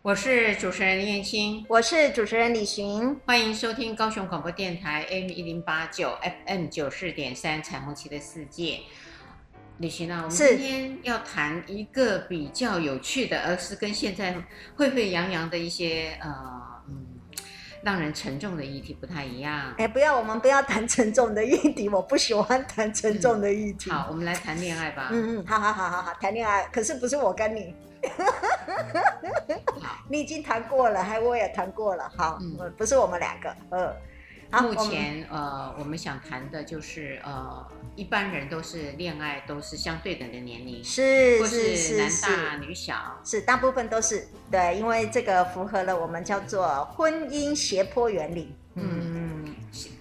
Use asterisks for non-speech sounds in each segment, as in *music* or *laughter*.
我是主持人林燕青，我是主持人李寻，欢迎收听高雄广播电台 AM 一零八九 FM 九四点三彩虹旗的世界。李寻啊，我们今天要谈一个比较有趣的，而是跟现在沸沸扬扬的一些呃嗯。让人沉重的议题不太一样。哎，不要，我们不要谈沉重的议题，我不喜欢谈沉重的议题。嗯、好，我们来谈恋爱吧。嗯嗯，好好好好好，谈恋爱，可是不是我跟你。好 *laughs* 你已经谈过了，还我也谈过了。好，嗯、不是我们两个。呃。好目前我呃，我们想谈的就是呃，一般人都是恋爱都是相对等的年龄，是是是是男大女小，是大部分都是对，因为这个符合了我们叫做婚姻斜坡原理。嗯，嗯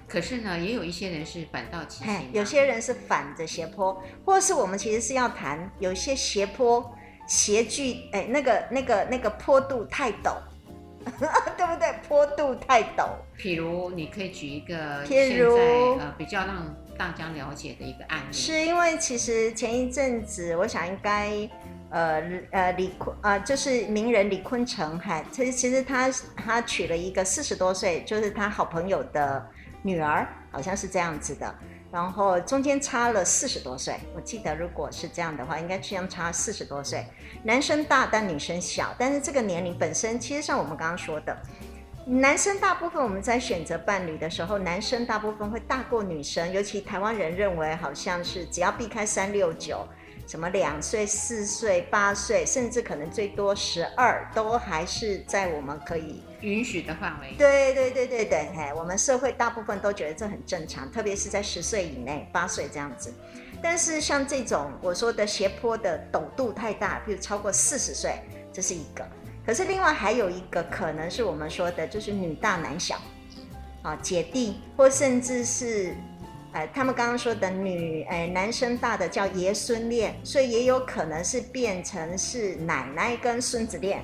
可是呢，也有一些人是反倒畸形，有些人是反着斜坡，或是我们其实是要谈有些斜坡斜距，哎，那个那个那个坡度太陡。*laughs* 对不对？坡度太陡。譬如，你可以举一个譬如现在呃比较让大家了解的一个案例。是因为其实前一阵子，我想应该呃呃李坤啊、呃，就是名人李坤城，哈，其实其实他他娶了一个四十多岁，就是他好朋友的女儿，好像是这样子的。然后中间差了四十多岁，我记得如果是这样的话，应该相差四十多岁。男生大但女生小，但是这个年龄本身，其实像我们刚刚说的，男生大部分我们在选择伴侣的时候，男生大部分会大过女生，尤其台湾人认为好像是只要避开三六九。什么两岁、四岁、八岁，甚至可能最多十二，都还是在我们可以允许的范围。对对对对对，哎，我们社会大部分都觉得这很正常，特别是在十岁以内、八岁这样子。但是像这种我说的斜坡的陡度太大，比如超过四十岁，这是一个。可是另外还有一个可能是我们说的，就是女大男小，啊，姐弟或甚至是。呃，他们刚刚说的女，哎，男生大的叫爷孙恋，所以也有可能是变成是奶奶跟孙子恋，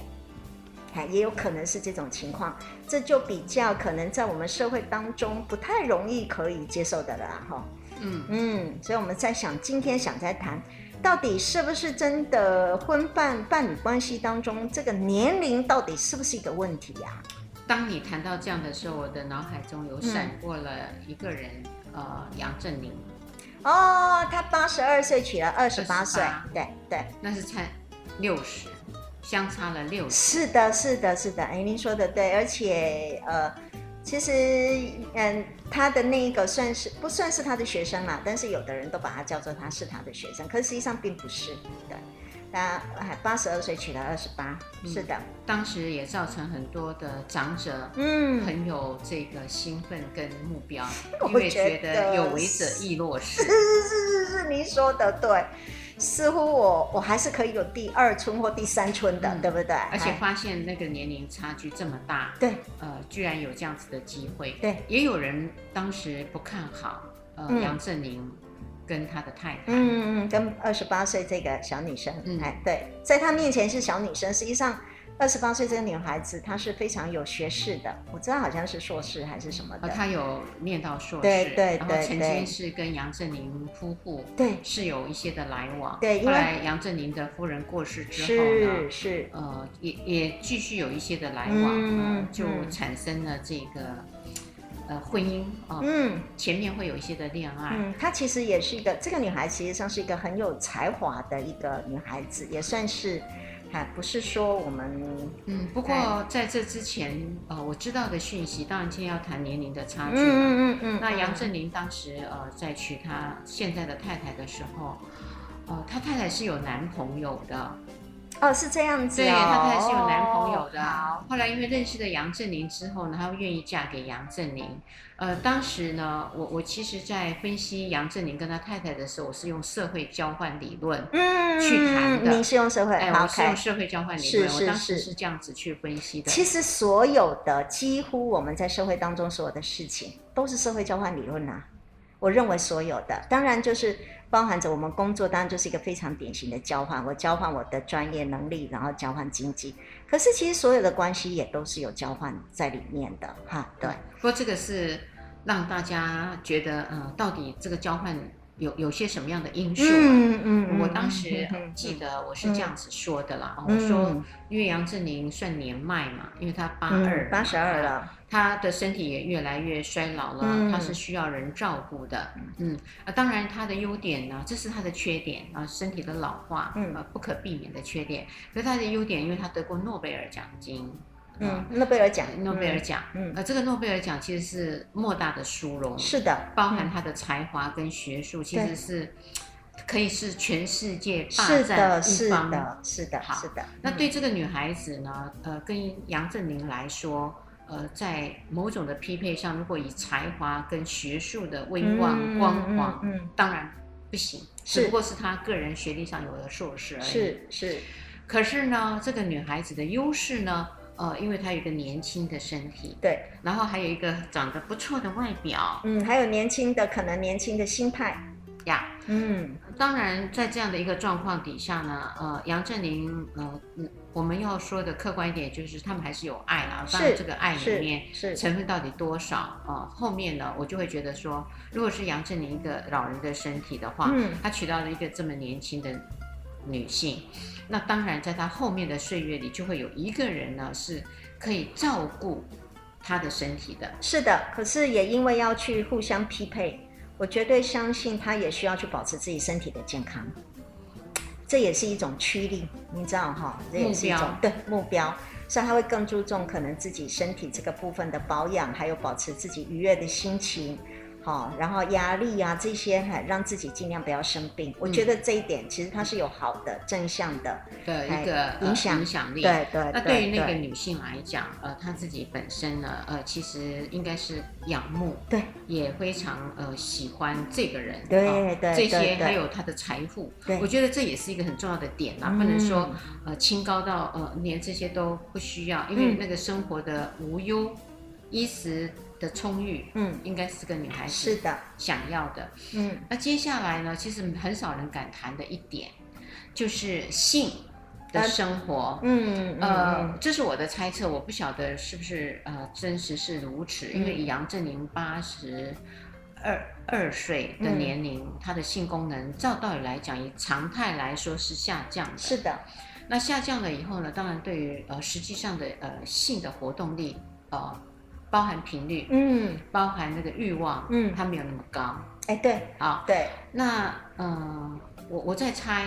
哎，也有可能是这种情况，这就比较可能在我们社会当中不太容易可以接受的了哈。嗯嗯，所以我们在想，今天想在谈，到底是不是真的婚伴伴侣关系当中，这个年龄到底是不是一个问题呀？当你谈到这样的时候，我的脑海中有闪过了一个人。嗯呃，杨振宁，哦，他八十二岁娶了二十八岁，对对，那是差六十，相差了六十。是的，是的，是的，哎，您说的对，而且呃，其实嗯，他的那个算是不算是他的学生嘛？但是有的人都把他叫做他是他的学生，可是实际上并不是，对。他八十二岁娶了二十八，是的，当时也造成很多的长者，嗯，很有这个兴奋跟目标，*laughs* 嗯、因为觉得有为者亦若是。是是是是是，您说的对，似乎我我还是可以有第二春或第三春的，嗯、对不对？而且发现那个年龄差距这么大，对，呃，居然有这样子的机会，对，也有人当时不看好，呃，嗯、杨振宁。跟他的太太，嗯嗯嗯，跟二十八岁这个小女生，嗯，哎，对，在他面前是小女生，实际上二十八岁这个女孩子她是非常有学士的，我知道好像是硕士还是什么的，她有念到硕士，对对对，然后曾经是跟杨振宁夫妇对是有一些的来往，对，后来杨振宁的夫人过世之后呢，是是，呃，也也继续有一些的来往，嗯，就产生了这个。呃，婚姻啊，嗯，前面会有一些的恋爱。嗯，她其实也是一个，这个女孩其实上是一个很有才华的一个女孩子，也算是，还不是说我们，嗯，不过在这之前，呃，我知道的讯息，当然今天要谈年龄的差距嘛，嗯嗯嗯，嗯，那杨振宁当时呃在娶他现在的太太的时候，呃，他太太是有男朋友的。哦，是这样子，哦。对，她还是有男朋友的。哦，后来因为认识了杨振宁之后呢，她又愿意嫁给杨振宁。呃，当时呢，我我其实，在分析杨振宁跟他太太的时候，我是用社会交换理论嗯去谈的。您是用社会？哎，我是用社会交换理论。是是是，我当时是这样子去分析的。其实所有的几乎我们在社会当中所有的事情，都是社会交换理论啊。我认为所有的，当然就是。包含着我们工作，当然就是一个非常典型的交换。我交换我的专业能力，然后交换经济。可是其实所有的关系也都是有交换在里面的，哈。对。不过这个是让大家觉得，嗯、呃，到底这个交换有有些什么样的因素、啊？嗯嗯，我当时记得我是这样子说的啦，嗯、我说因为杨振宁算年迈嘛，因为他八二八十二了，他的身体也越来越衰老了，嗯、他是需要人照顾的。嗯啊，当然他的优点呢，这是他的缺点啊，身体的老化，嗯，不可避免的缺点。可是他的优点，因为他得过诺贝尔奖金。嗯，诺贝尔奖，诺贝尔奖，嗯，呃，这个诺贝尔奖其实是莫大的殊荣，是的，包含他的才华跟学术，其实是可以是全世界霸占一方。的，是的，是的。那对这个女孩子呢，呃，跟杨振宁来说，呃，在某种的匹配上，如果以才华跟学术的威望光环，嗯，当然不行，只不过是她个人学历上有了硕士而已，是是。可是呢，这个女孩子的优势呢？呃，因为他有一个年轻的身体，对，然后还有一个长得不错的外表，嗯，还有年轻的可能年轻的心态呀，嗯，当然在这样的一个状况底下呢，呃，杨振宁，呃，我们要说的客观一点就是他们还是有爱啦，当然这个爱里面是成分到底多少啊，呃？后面呢，我就会觉得说，如果是杨振宁一个老人的身体的话，嗯，他娶到了一个这么年轻的女性。那当然，在她后面的岁月里，就会有一个人呢，是可以照顾她的身体的。是的，可是也因为要去互相匹配，我绝对相信她也需要去保持自己身体的健康，这也是一种驱力，你知道哈？这也是一种目标。对目标，所以他会更注重可能自己身体这个部分的保养，还有保持自己愉悦的心情。好，然后压力啊这些，还让自己尽量不要生病。嗯、我觉得这一点其实它是有好的正向的的一个影响影响力。对对。那对于那个女性来讲，呃，她自己本身呢，呃，其实应该是仰慕，对，也非常呃喜欢这个人。对对对。这些还有她的财富，对，我觉得这也是一个很重要的点啦，不能说呃清高到呃连这些都不需要，因为那个生活的无忧，衣食。的充裕，嗯，应该是个女孩子是的。想要的，嗯。那接下来呢，其实很少人敢谈的一点，就是性的生活，嗯，呃，这是我的猜测，我不晓得是不是呃真实是如此，因为以杨振宁八十二二岁的年龄，他的性功能照道理来讲，以常态来说是下降的，是的。那下降了以后呢，当然对于呃实际上的呃性的活动力，呃。包含频率，嗯，包含那个欲望，嗯，它没有那么高，哎，对，好，对，那，呃，我我在猜，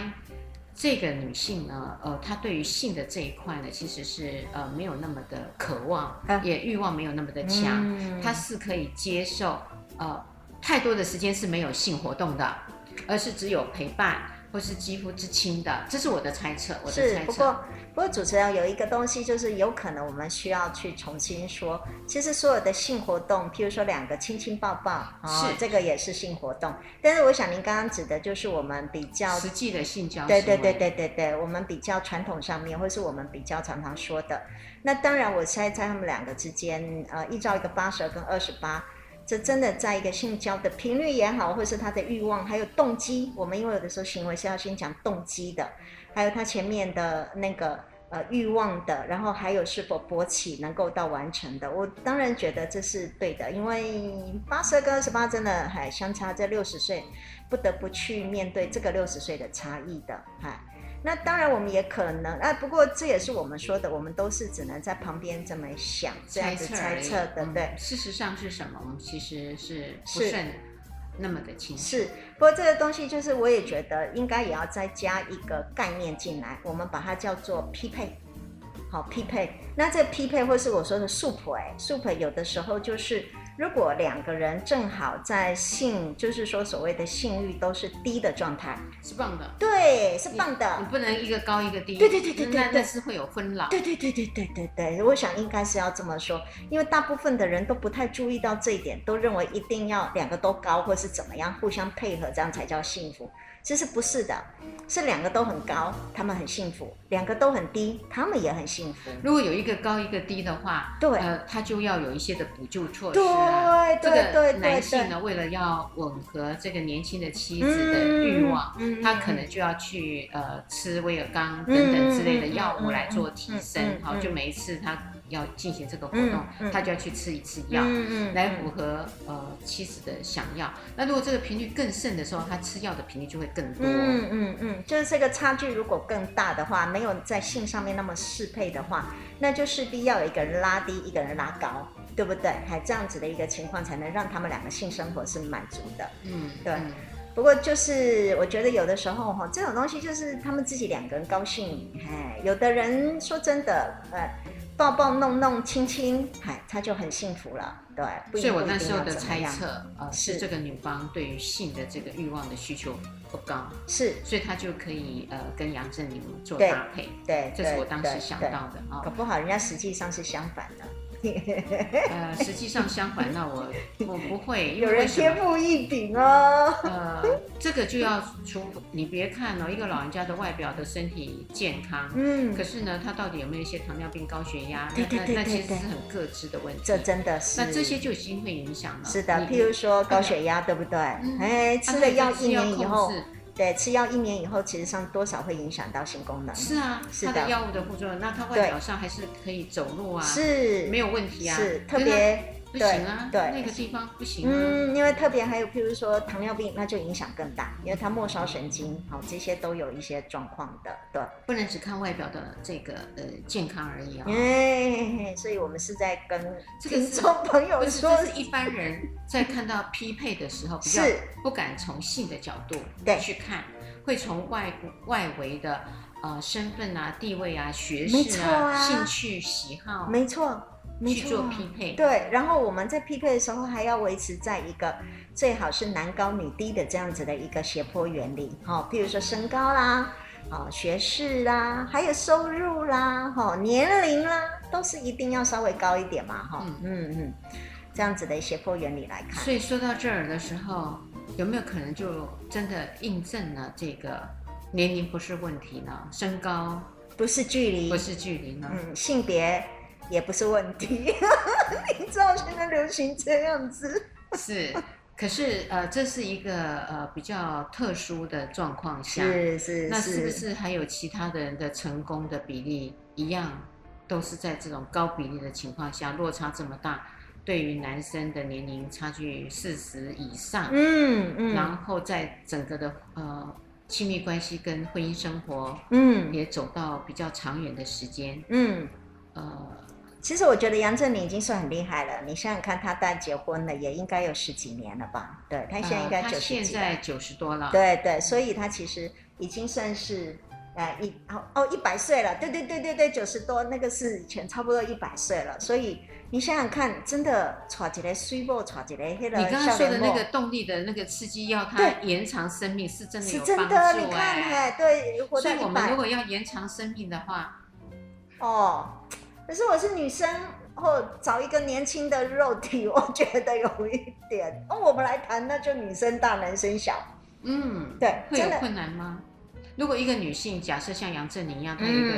这个女性呢，呃，她对于性的这一块呢，其实是呃没有那么的渴望，啊、也欲望没有那么的强，嗯、她是可以接受，呃，太多的时间是没有性活动的，而是只有陪伴。或是肌肤之亲的，这是我的猜测。我的猜测。是，不过不过主持人有一个东西，就是有可能我们需要去重新说，其实所有的性活动，譬如说两个亲亲抱抱，哦，是这个也是性活动。但是我想您刚刚指的就是我们比较实际的性交，对对对对对对，我们比较传统上面，或是我们比较常常说的。那当然，我猜在他们两个之间，呃，依照一个八十二跟二十八。这真的在一个性交的频率也好，或是他的欲望，还有动机，我们因为有的时候行为是要先讲动机的，还有他前面的那个呃欲望的，然后还有是否勃起能够到完成的，我当然觉得这是对的，因为八十二跟二十八真的还相差这六十岁，不得不去面对这个六十岁的差异的，哈。那当然，我们也可能，啊，不过这也是我们说的，我们都是只能在旁边这么想，这样子猜测的，对，对。事实上是什么？我们其实是不是那么的清楚。是，不过这个东西就是，我也觉得应该也要再加一个概念进来，我们把它叫做匹配。好，匹配。那这匹配，或是我说的速配，速配有的时候就是。如果两个人正好在性，就是说所谓的性欲都是低的状态，是棒的。对，是棒的。你，你不能一个高一个低。对对对对对，那是会有分老。对对对对对对对，我想应该是要这么说，因为大部分的人都不太注意到这一点，都认为一定要两个都高，或是怎么样互相配合，这样才叫幸福。其实不是的。是两个都很高，他们很幸福；两个都很低，他们也很幸福。如果有一个高一个低的话，对，呃，他就要有一些的补救措施啊。对对对，男性呢，为了要吻合这个年轻的妻子的欲望，嗯，他可能就要去呃吃威尔刚等等之类的药物来做提升。好，就每一次他。要进行这个活动，他就要去吃一次药，嗯嗯、来符合呃妻子的想要。那如果这个频率更盛的时候，他吃药的频率就会更多。嗯嗯嗯，就是这个差距如果更大的话，没有在性上面那么适配的话，那就势必要有一个人拉低，一个人拉高，对不对？还这样子的一个情况，才能让他们两个性生活是满足的。嗯，对。嗯、不过就是我觉得有的时候哈，这种东西就是他们自己两个人高兴，哎，有的人说真的，呃。抱抱弄弄亲亲，嗨，他就很幸福了，对。所以我那时候的猜测，呃，是这个女方对于性的这个欲望的需求不高，是，所以她就可以呃跟杨振宁做搭配，对，这是我当时想到的啊。搞不好人家实际上是相反的。*laughs* 呃，实际上相反，那我我不会。*laughs* 有人天赋异禀哦。呃，这个就要除，你别看哦，一个老人家的外表的身体健康，嗯，可是呢，他到底有没有一些糖尿病、高血压？那那那其实是很各自的问题。这真的是。那这些就已经会影响了。是的，譬如说高血压，对不对？哎，吃了药一年以后。对，吃药一年以后，其实上多少会影响到性功能。是啊，是的，药物的副作用，那他外表上还是可以走路啊，是没有问题啊，是特别。不行啊，对，那个地方不行。嗯，因为特别还有，譬如说糖尿病，那就影响更大，因为它末梢神经，好，这些都有一些状况的，对。不能只看外表的这个呃健康而已啊。哎，所以我们是在跟听众朋友说，这是一般人在看到匹配的时候，比较不敢从性的角度去看，会从外外围的呃身份啊、地位啊、学识啊、兴趣喜好，没错。去做匹配，对，然后我们在匹配的时候还要维持在一个最好是男高女低的这样子的一个斜坡原理，哈，譬如说身高啦，啊，学识啦，还有收入啦，哈，年龄啦，都是一定要稍微高一点嘛，哈，嗯嗯嗯，这样子的斜坡原理来看。所以说到这儿的时候，有没有可能就真的印证了这个年龄不是问题呢？身高不是距离，不是距离呢？嗯，性别。也不是问题，*laughs* 你知道现在流行这样子。是，可是呃，这是一个呃比较特殊的状况下，是是是。那是不是还有其他的人的成功的比例一样，都是在这种高比例的情况下，落差这么大？对于男生的年龄差距四十以上，嗯嗯，然后在整个的呃亲密关系跟婚姻生活，嗯，也走到比较长远的时间，嗯，呃。其实我觉得杨振宁已经算很厉害了。你想想看，他大结婚了，也应该有十几年了吧？对，他现在应该九十几。呃、现在九十多了。对对，所以他其实已经算是呃一哦哦一百岁了。对对对对对，九十多那个是以前差不多一百岁了。所以你想想看，真的抓起来水波，抓起来黑了。你刚刚说的那个动力的那个刺激药，它延长生命是真的有帮助。是真的，你看，哎，对，活到。所以我们如果要延长生命的话，哦。可是我是女生，或找一个年轻的肉体，我觉得有一点。哦，我们来谈，那就女生大，男生小。嗯，对，会有困难吗？如果一个女性，假设像杨振宁一样，她有一个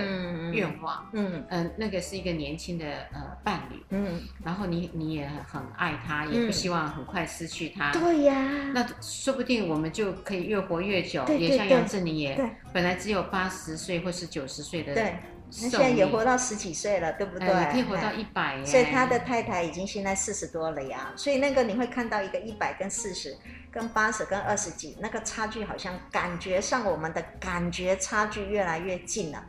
愿望，嗯嗯，那个是一个年轻的呃伴侣，嗯，然后你你也很爱他，也不希望很快失去他，对呀，那说不定我们就可以越活越久，也像杨振宁也本来只有八十岁或是九十岁的。那现在也活到十几岁了，对不对？可以活到一百，所以他的太太已经现在四十多了呀。所以那个你会看到一个一百跟四十，跟八十跟二十几，那个差距好像感觉上我们的感觉差距越来越近了。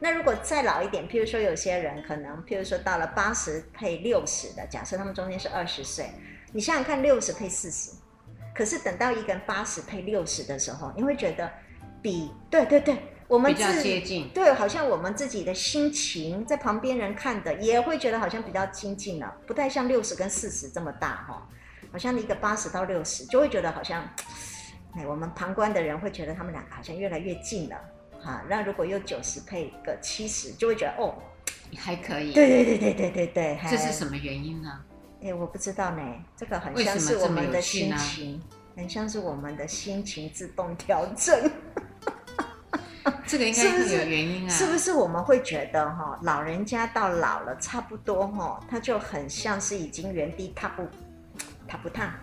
那如果再老一点，譬如说有些人可能，譬如说到了八十配六十的，假设他们中间是二十岁，你想想看，六十配四十，可是等到一个人八十配六十的时候，你会觉得比对对对。我们自己对，好像我们自己的心情在旁边人看的也会觉得好像比较亲近了，不太像六十跟四十这么大哈，好像一个八十到六十就会觉得好像，哎，我们旁观的人会觉得他们两个好像越来越近了哈。那如果有九十配个七十，就会觉得哦，还可以。对对对对对对对，这是什么原因呢？哎，我不知道呢，这个很像是我们的心情。很像是我们的心情自动调整。*laughs* 这个应该是有原因啊，是不是？我们会觉得哈，老人家到老了差不多哈，他就很像是已经原地踏步，踏不踏。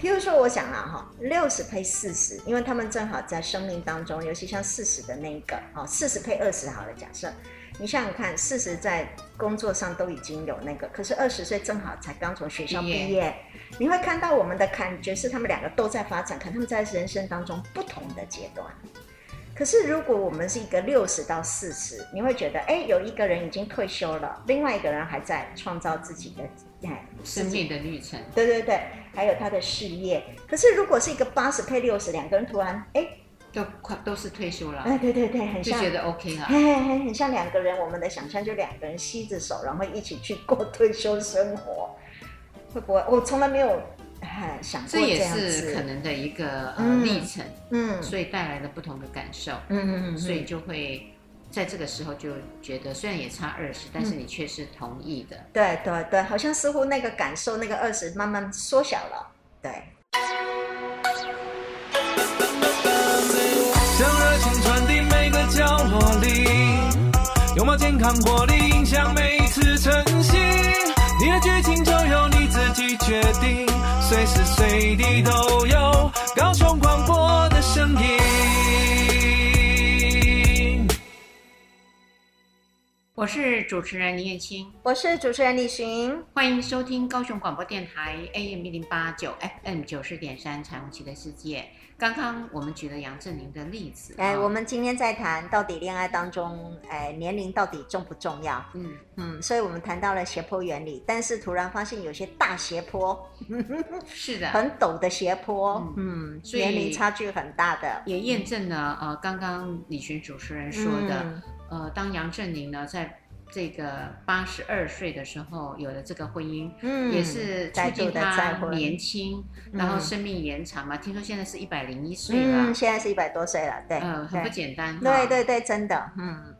譬如说，我想啊哈，六十配四十，因为他们正好在生命当中，尤其像四十的那一个哦，四十配二十好了，假设。你想想看，四十在工作上都已经有那个，可是二十岁正好才刚从学校毕业，毕业。你会看到我们的感觉是他们两个都在发展，可能他们在人生当中不同的阶段。可是，如果我们是一个六十到四十，你会觉得，哎，有一个人已经退休了，另外一个人还在创造自己的哎生命的历程。对对对，还有他的事业。可是，如果是一个八十配六十，两个人突然哎都快都是退休了，哎对对对，很像就觉得 OK 了，嘿嘿嘿，很像两个人。我们的想象就两个人携着手，然后一起去过退休生活，会不会？我从来没有。想过这，这也是可能的一个呃历程，嗯，所以带来了不同的感受，嗯嗯嗯，所以就会在这个时候就觉得，虽然也差二十，但是你却是同意的，对对对，好像似乎那个感受，那个二十慢慢缩小了，对。将热情传递每个角落里，拥抱健康活力，影响每决定。随时随地都有高雄广播的声音。我是主持人林燕青，我是主持人李寻，欢迎收听高雄广播电台 AM 一零八九 FM 九十点三彩虹旗的世界。刚刚我们举了杨振宁的例子，哎，哦、我们今天在谈到底恋爱当中，哎，年龄到底重不重要？嗯。嗯，所以我们谈到了斜坡原理，但是突然发现有些大斜坡，是的，*laughs* 很陡的斜坡，嗯，所以年龄差距很大的，也验证了呃，刚刚李群主持人说的，嗯、呃，当杨振宁呢在。这个八十二岁的时候有了这个婚姻，嗯，也是促进他年轻，然后生命延长嘛。听说现在是一百零一岁了，嗯，现在是一百多岁了，对，嗯，很不简单，对对对，真的，嗯，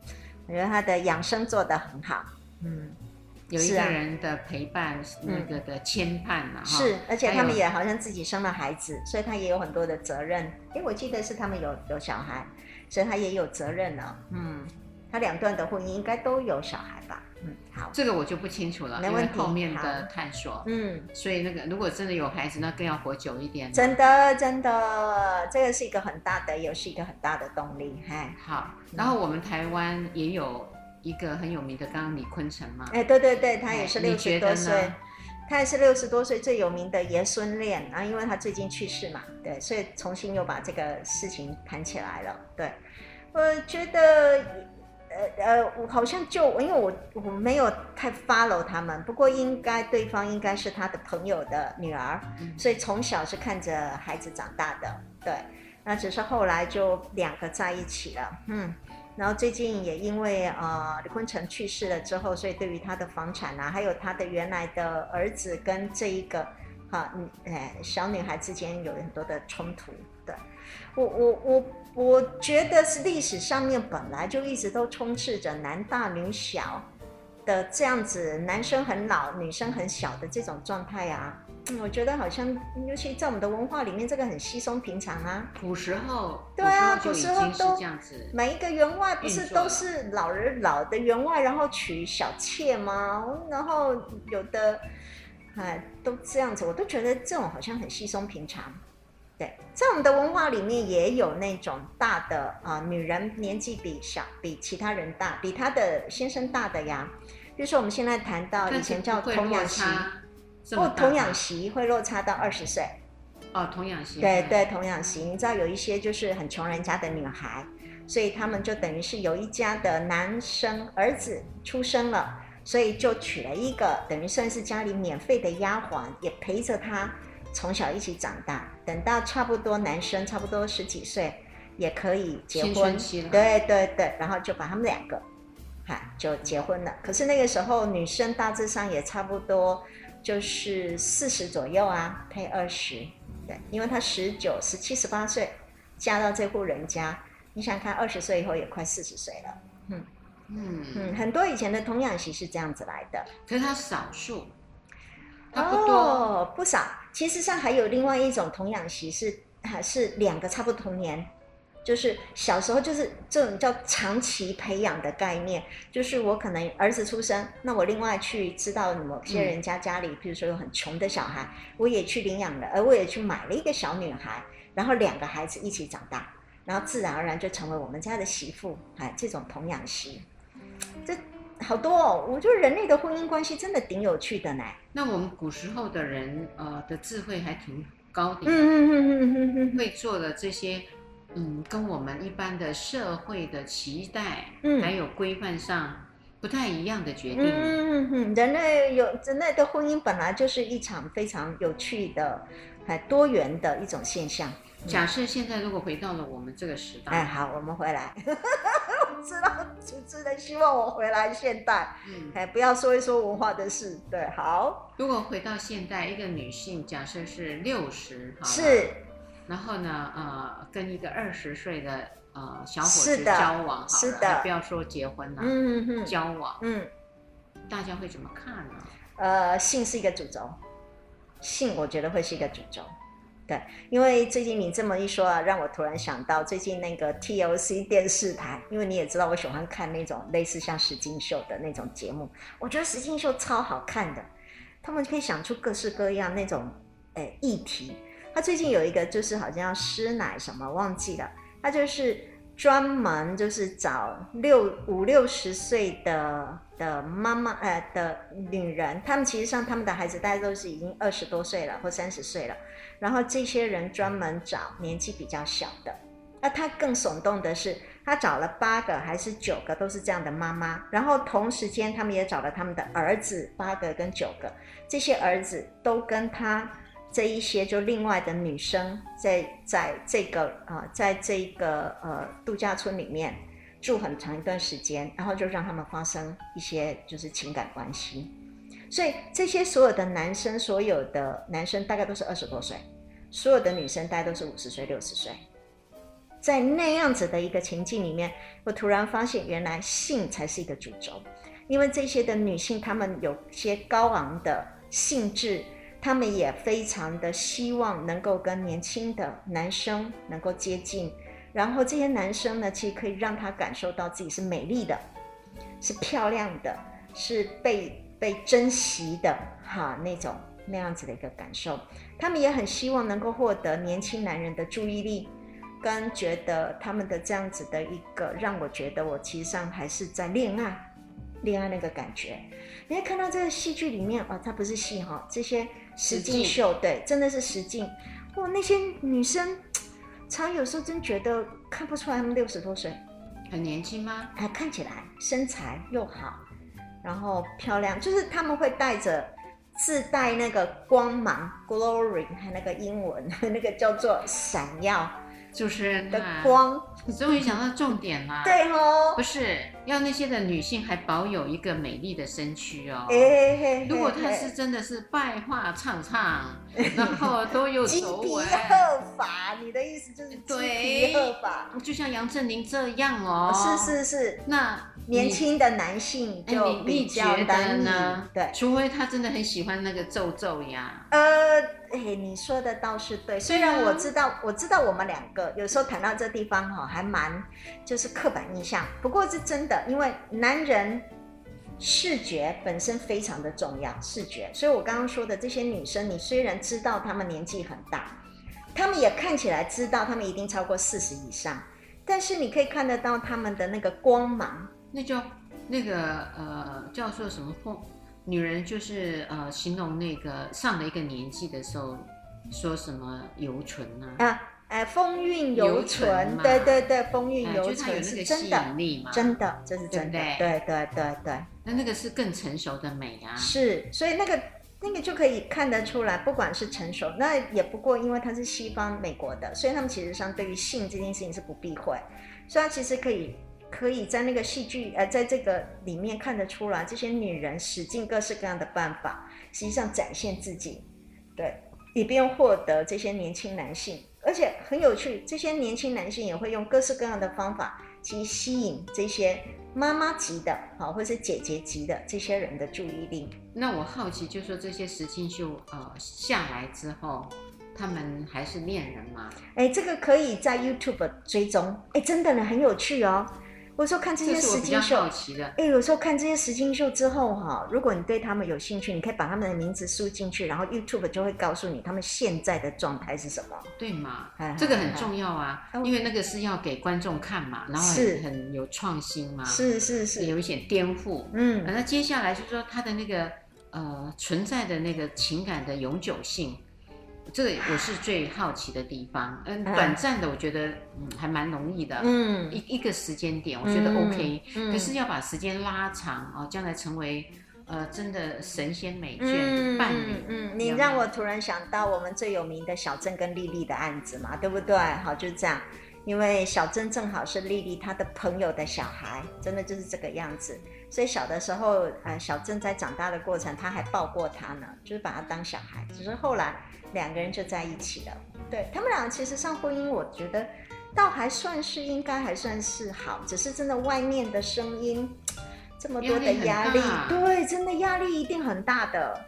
我觉得他的养生做得很好，嗯，有一个人的陪伴，那个的牵绊嘛，是，而且他们也好像自己生了孩子，所以他也有很多的责任。哎，我记得是他们有有小孩，所以他也有责任了，嗯。他两段的婚姻应该都有小孩吧？嗯，好，这个我就不清楚了，没问题。后面的探索，嗯，所以那个如果真的有孩子，那更要活久一点。真的，真的，这个是一个很大的，也是一个很大的动力。哎，好。然后我们台湾也有一个很有名的，刚刚李坤城嘛。哎，对对对，他也是六十多岁，他也是六十多岁最有名的爷孙恋啊，因为他最近去世嘛，对，所以重新又把这个事情谈起来了。对，我觉得。呃呃，我好像就因为我我没有太 follow 他们，不过应该对方应该是他的朋友的女儿，嗯、所以从小是看着孩子长大的，对，那只是后来就两个在一起了，嗯，然后最近也因为呃李坤城去世了之后，所以对于他的房产啊，还有他的原来的儿子跟这一个哈嗯哎小女孩之间有很多的冲突，对。我我我我觉得是历史上面本来就一直都充斥着男大女小的这样子，男生很老，女生很小的这种状态啊。嗯，我觉得好像，尤其在我们的文化里面，这个很稀松平常啊。古时候，对啊，古时候都这样子。每一个员外不是都是老人老的员外，然后娶小妾吗？然后有的，哎，都这样子，我都觉得这种好像很稀松平常。对，在我们的文化里面也有那种大的啊、呃，女人年纪比小，比其他人大，比她的先生大的呀。比如说我们现在谈到以前叫童养媳，不，童养媳会落差到二十岁。哦，童养媳。对对，童养媳，你知道有一些就是很穷人家的女孩，所以他们就等于是有一家的男生儿子出生了，所以就娶了一个等于算是家里免费的丫鬟，也陪着他。从小一起长大，等到差不多男生差不多十几岁，也可以结婚。对对对，然后就把他们两个，哈，就结婚了。可是那个时候女生大致上也差不多就是四十左右啊，配二十。对，因为她十九、十七、十八岁嫁到这户人家，你想看二十岁以后也快四十岁了。嗯嗯嗯，很多以前的童养媳是这样子来的，可是她少数。哦，不少。其实上还有另外一种童养媳是还是两个差不多同年。就是小时候就是这种叫长期培养的概念，就是我可能儿子出生，那我另外去知道某些人家家里，比如说有很穷的小孩，我也去领养了，而我也去买了一个小女孩，然后两个孩子一起长大，然后自然而然就成为我们家的媳妇，哎，这种童养媳，这好多哦，我觉得人类的婚姻关系真的挺有趣的呢。那我们古时候的人，呃，的智慧还挺高的，嗯嗯嗯嗯嗯嗯，会做的这些。嗯，跟我们一般的社会的期待，嗯，还有规范上不太一样的决定。嗯嗯嗯，人类有人类的婚姻本来就是一场非常有趣的、还多元的一种现象。假设现在如果回到了我们这个时代，哎，好，我们回来。我知道主持人希望我回来现代，嗯，哎，不要说一说文化的事。对，好。如果回到现代，一个女性假设是六十，是。然后呢，呃，跟一个二十岁的呃小伙子交往好了，是的，不要说结婚了，嗯嗯。交往，嗯，大家会怎么看呢？呃，性是一个主轴，性我觉得会是一个主轴，对，因为最近你这么一说啊，让我突然想到最近那个 TLC 电视台，因为你也知道我喜欢看那种类似像实境秀的那种节目，我觉得实境秀超好看的，他们可以想出各式各样那种诶议题。他最近有一个，就是好像要师奶什么忘记了，他就是专门就是找六五六十岁的的妈妈呃的女人，他们其实上他们的孩子大概都是已经二十多岁了或三十岁了，然后这些人专门找年纪比较小的，那他更耸动的是，他找了八个还是九个都是这样的妈妈，然后同时间他们也找了他们的儿子八个跟九个，这些儿子都跟他。这一些就另外的女生在在这个啊、在这个呃度假村里面住很长一段时间，然后就让他们发生一些就是情感关系。所以这些所有的男生，所有的男生大概都是二十多岁，所有的女生大概都是五十岁、六十岁。在那样子的一个情境里面，我突然发现，原来性才是一个主轴，因为这些的女性，她们有些高昂的性质。她们也非常的希望能够跟年轻的男生能够接近，然后这些男生呢，其实可以让他感受到自己是美丽的，是漂亮的，是被被珍惜的，哈，那种那样子的一个感受。他们也很希望能够获得年轻男人的注意力，跟觉得他们的这样子的一个，让我觉得我其实上还是在恋爱，恋爱那个感觉。你会看到这个戏剧里面哦，它不是戏哈，这些。实境秀，对，真的是实境。哇，那些女生，常有时候真觉得看不出来她们六十多岁，很年轻吗？哎，看起来身材又好，然后漂亮，就是他们会带着自带那个光芒，glory，还有那个英文，*laughs* 那个叫做闪耀。就是的光，你终于讲到重点啦。*laughs* 对哦，不是要那些的女性还保有一个美丽的身躯哦。哎，如果她是真的是拜话唱唱，然后都有皱纹，金皮鹤发，你的意思就是金皮鹤发，就像杨振宁这样哦。是是是，那年轻的男性就比较单呢？对，除非他真的很喜欢那个皱皱呀。呃。哎，你说的倒是对。虽然我知道，我知道我们两个有时候谈到这地方哈，还蛮就是刻板印象。不过是真的，因为男人视觉本身非常的重要，视觉。所以我刚刚说的这些女生，你虽然知道她们年纪很大，她们也看起来知道她们一定超过四十以上，但是你可以看得到她们的那个光芒，那叫那个呃叫做什么风？女人就是呃，形容那个上了一个年纪的时候，说什么犹存呢？啊，哎、呃，风韵犹存，对对对，风韵犹存，呃、是真的，真的，这是真的，对对对对对。那那个是更成熟的美啊。是，所以那个那个就可以看得出来，不管是成熟，那也不过因为它是西方美国的，所以他们其实上对于性这件事情是不避讳，所以它其实可以。可以在那个戏剧，呃，在这个里面看得出来，这些女人使尽各式各样的办法，实际上展现自己，对，以便获得这些年轻男性，而且很有趣，这些年轻男性也会用各式各样的方法去吸引这些妈妈级的，好，或是姐姐级的这些人的注意力。那我好奇，就是说这些实境秀呃下来之后，他们还是恋人吗？哎，这个可以在 YouTube 追踪，哎，真的呢，很有趣哦。我说看这些实境秀，哎，有时候看这些实境秀之后哈，如果你对他们有兴趣，你可以把他们的名字输进去，然后 YouTube 就会告诉你他们现在的状态是什么，对吗？这个很重要啊，因为那个是要给观众看嘛，然后很很有创新嘛，是是是，有一些颠覆，嗯，那接下来就是说他的那个呃存在的那个情感的永久性。这个我是最好奇的地方，嗯，短暂的我觉得嗯还蛮容易的，嗯，一一个时间点我觉得 OK，可是要把时间拉长哦，将来成为呃真的神仙美眷的伴侣，嗯，你让我突然想到我们最有名的小镇跟丽丽的案子嘛，对不对？好，就是这样，因为小镇正好是丽丽她的朋友的小孩，真的就是这个样子，所以小的时候，呃，小镇在长大的过程，他还抱过她呢，就是把她当小孩，只是后来。两个人就在一起了，对，他们俩其实上婚姻，我觉得倒还算是应该还算是好，只是真的外面的声音 *tsk* 这么多的压力，对，真的压力一定很大的。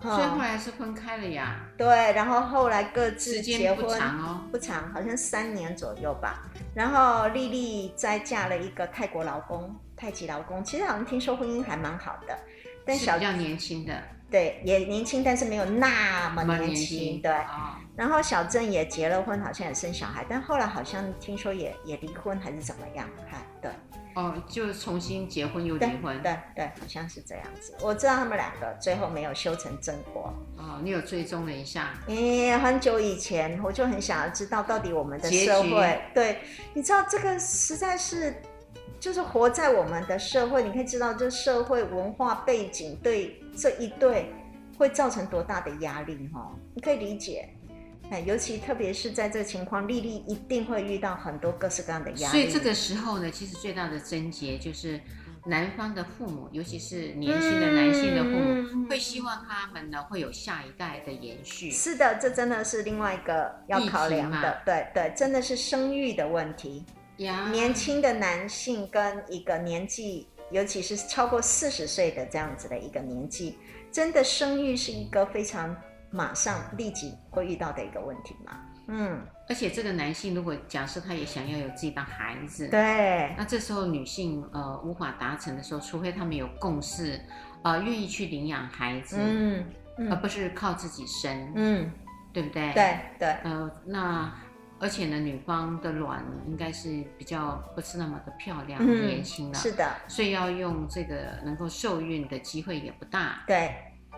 所以后来是分开了呀。对，然后后来各自结婚，不长哦，不长，好像三年左右吧。然后丽丽再嫁了一个泰国老公，太极老公，其实好像听说婚姻还蛮好的，但小比较年轻的。对，也年轻，但是没有那么年轻。年轻对，哦、然后小郑也结了婚，好像也生小孩，但后来好像听说也也离婚还是怎么样？哈，对。哦，就重新结婚又离婚。对对，对，好像是这样子。我知道他们两个最后没有修成正果。哦，你有追踪了一下？诶，很久以前我就很想要知道，到底我们的社会，局对，你知道这个实在是。就是活在我们的社会，你可以知道这社会文化背景对这一对会造成多大的压力哈？你可以理解，哎，尤其特别是在这个情况，丽丽一定会遇到很多各式各样的压力。所以这个时候呢，其实最大的症结就是男方的父母，尤其是年轻的男性的父母，嗯、会希望他们呢会有下一代的延续。是的，这真的是另外一个要考量的，对对，真的是生育的问题。年轻的男性跟一个年纪，尤其是超过四十岁的这样子的一个年纪，真的生育是一个非常马上立即会遇到的一个问题嘛？嗯，而且这个男性如果假设他也想要有自己的孩子，对，那这时候女性呃无法达成的时候，除非他们有共识，呃愿意去领养孩子，嗯，嗯，而不是靠自己生，嗯，对不对？对对，呃那。而且呢，女方的卵应该是比较不是那么的漂亮、嗯、年轻了，是的，所以要用这个能够受孕的机会也不大。对，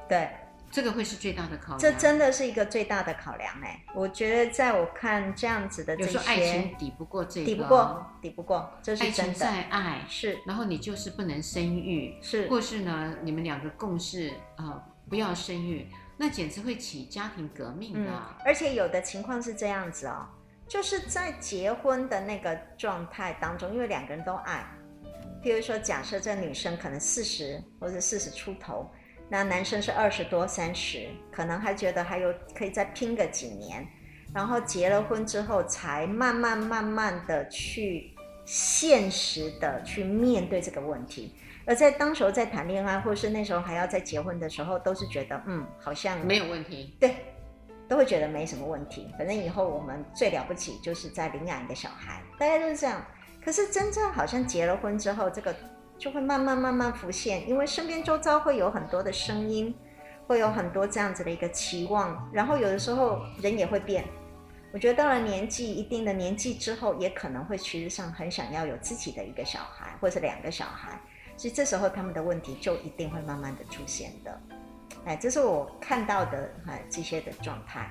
对，这个会是最大的考量。这真的是一个最大的考量哎！我觉得在我看这样子的这些，有时候爱情抵不过这个，抵不过，抵不过，这是真的。爱情再爱是，然后你就是不能生育，是，或是呢，你们两个共事啊、呃，不要生育，那简直会起家庭革命的、嗯。而且有的情况是这样子哦。就是在结婚的那个状态当中，因为两个人都爱，譬如说，假设这女生可能四十或者四十出头，那男生是二十多三十，可能还觉得还有可以再拼个几年，然后结了婚之后，才慢慢慢慢的去现实的去面对这个问题。而在当时候在谈恋爱，或是那时候还要再结婚的时候，都是觉得嗯，好像没有问题，对。都会觉得没什么问题，反正以后我们最了不起就是在领养一个小孩，大家都是这样。可是真正好像结了婚之后，这个就会慢慢慢慢浮现，因为身边周遭会有很多的声音，会有很多这样子的一个期望，然后有的时候人也会变。我觉得到了年纪一定的年纪之后，也可能会其实上很想要有自己的一个小孩，或者两个小孩，所以这时候他们的问题就一定会慢慢的出现的。哎，这是我看到的哎这些的状态，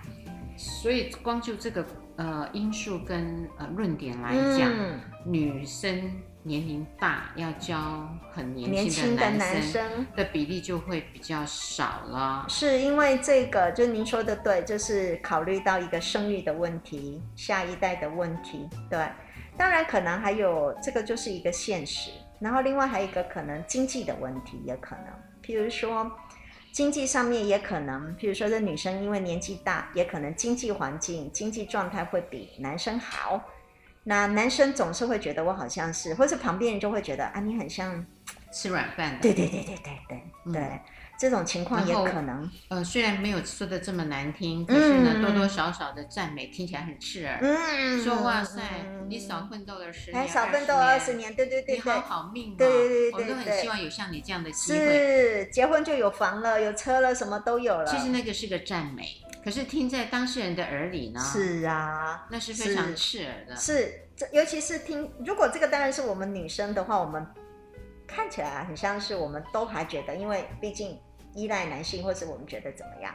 所以光就这个呃因素跟呃论点来讲，嗯、女生年龄大要教很年轻的男生的比例就会比较少了。是因为这个，就您说的对，就是考虑到一个生育的问题，下一代的问题。对，当然可能还有这个就是一个现实，然后另外还有一个可能经济的问题也可能，譬如说。经济上面也可能，譬如说这女生因为年纪大，也可能经济环境、经济状态会比男生好，那男生总是会觉得我好像是，或是旁边人就会觉得啊，你很像吃软饭的。对对对对对对、嗯、对。这种情况也可能，呃，虽然没有说的这么难听，可是呢，多多少少的赞美听起来很刺耳。嗯，说哇塞，你少奋斗了十年，少奋斗二十年，对对对，你好好命，对对对对，我都很希望有像你这样的机会。是，结婚就有房了，有车了，什么都有了。其实那个是个赞美，可是听在当事人的耳里呢？是啊，那是非常刺耳的。是，这尤其是听，如果这个当然是我们女生的话，我们看起来很像是我们都还觉得，因为毕竟。依赖男性，或是我们觉得怎么样？